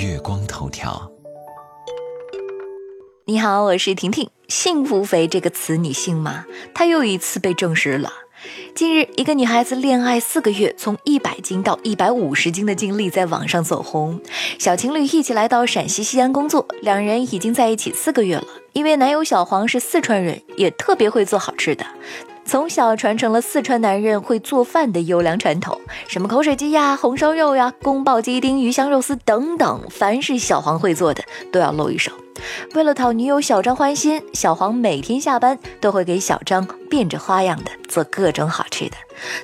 月光头条。你好，我是婷婷。幸福肥这个词你信吗？它又一次被证实了。近日，一个女孩子恋爱四个月，从一百斤到一百五十斤的经历在网上走红。小情侣一起来到陕西西安工作，两人已经在一起四个月了。因为男友小黄是四川人，也特别会做好吃的。从小传承了四川男人会做饭的优良传统，什么口水鸡呀、红烧肉呀、宫爆鸡丁、鱼香肉丝等等，凡是小黄会做的都要露一手。为了讨女友小张欢心，小黄每天下班都会给小张变着花样的做各种好吃的，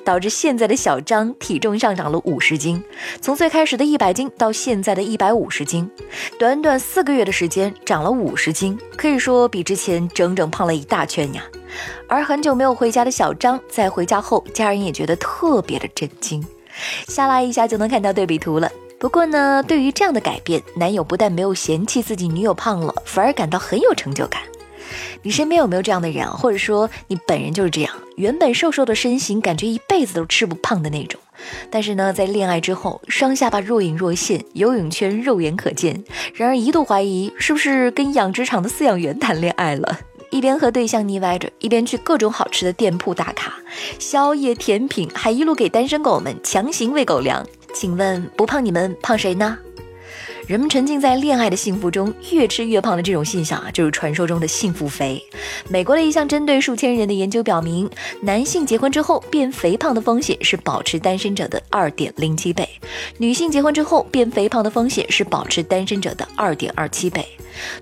导致现在的小张体重上涨了五十斤，从最开始的一百斤到现在的一百五十斤，短短四个月的时间长了五十斤，可以说比之前整整胖了一大圈呀。而很久没有回家的小张，在回家后，家人也觉得特别的震惊。下拉一下就能看到对比图了。不过呢，对于这样的改变，男友不但没有嫌弃自己女友胖了，反而感到很有成就感。你身边有没有这样的人啊？或者说你本人就是这样，原本瘦瘦的身形，感觉一辈子都吃不胖的那种。但是呢，在恋爱之后，双下巴若隐若现，游泳圈肉眼可见。然而一度怀疑是不是跟养殖场的饲养员谈恋爱了。一边和对象腻歪着，一边去各种好吃的店铺打卡，宵夜甜品，还一路给单身狗们强行喂狗粮。请问不胖你们胖谁呢？人们沉浸在恋爱的幸福中，越吃越胖的这种现象啊，就是传说中的幸福肥。美国的一项针对数千人的研究表明，男性结婚之后变肥胖的风险是保持单身者的二点零七倍，女性结婚之后变肥胖的风险是保持单身者的二点二七倍。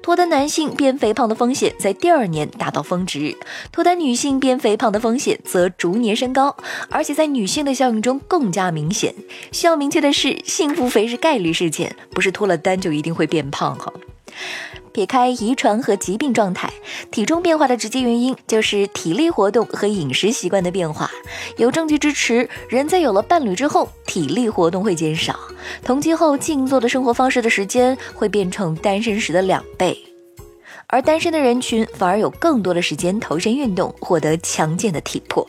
脱单男性变肥胖的风险在第二年达到峰值，脱单女性变肥胖的风险则逐年升高，而且在女性的效应中更加明显。需要明确的是，幸福肥是概率事件，不是脱了单就一定会变胖哈。撇开遗传和疾病状态，体重变化的直接原因就是体力活动和饮食习惯的变化。有证据支持，人在有了伴侣之后，体力活动会减少。同居后静坐的生活方式的时间会变成单身时的两倍，而单身的人群反而有更多的时间投身运动，获得强健的体魄。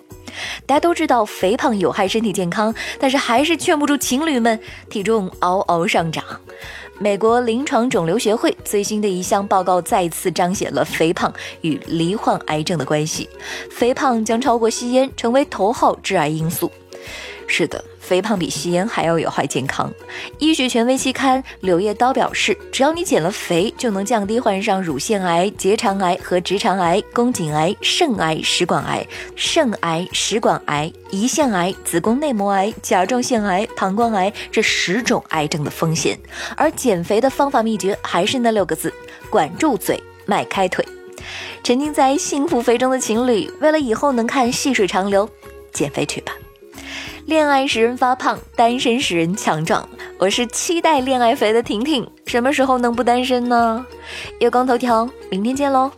大家都知道肥胖有害身体健康，但是还是劝不住情侣们体重嗷嗷上涨。美国临床肿瘤学会最新的一项报告再次彰显了肥胖与罹患癌症的关系，肥胖将超过吸烟成为头号致癌因素。是的。肥胖比吸烟还要有害健康。医学权威期刊《柳叶刀》表示，只要你减了肥，就能降低患上乳腺癌、结肠癌和直肠癌、宫颈癌、肾癌、食管癌、肾癌、食管癌、胰腺癌、子宫内膜癌、甲状腺癌、膀胱癌这十种癌症的风险。而减肥的方法秘诀还是那六个字：管住嘴，迈开腿。沉浸在幸福肥中的情侣，为了以后能看细水长流，减肥去吧。恋爱使人发胖，单身使人强壮。我是期待恋爱肥的婷婷，什么时候能不单身呢？月光头条，明天见喽。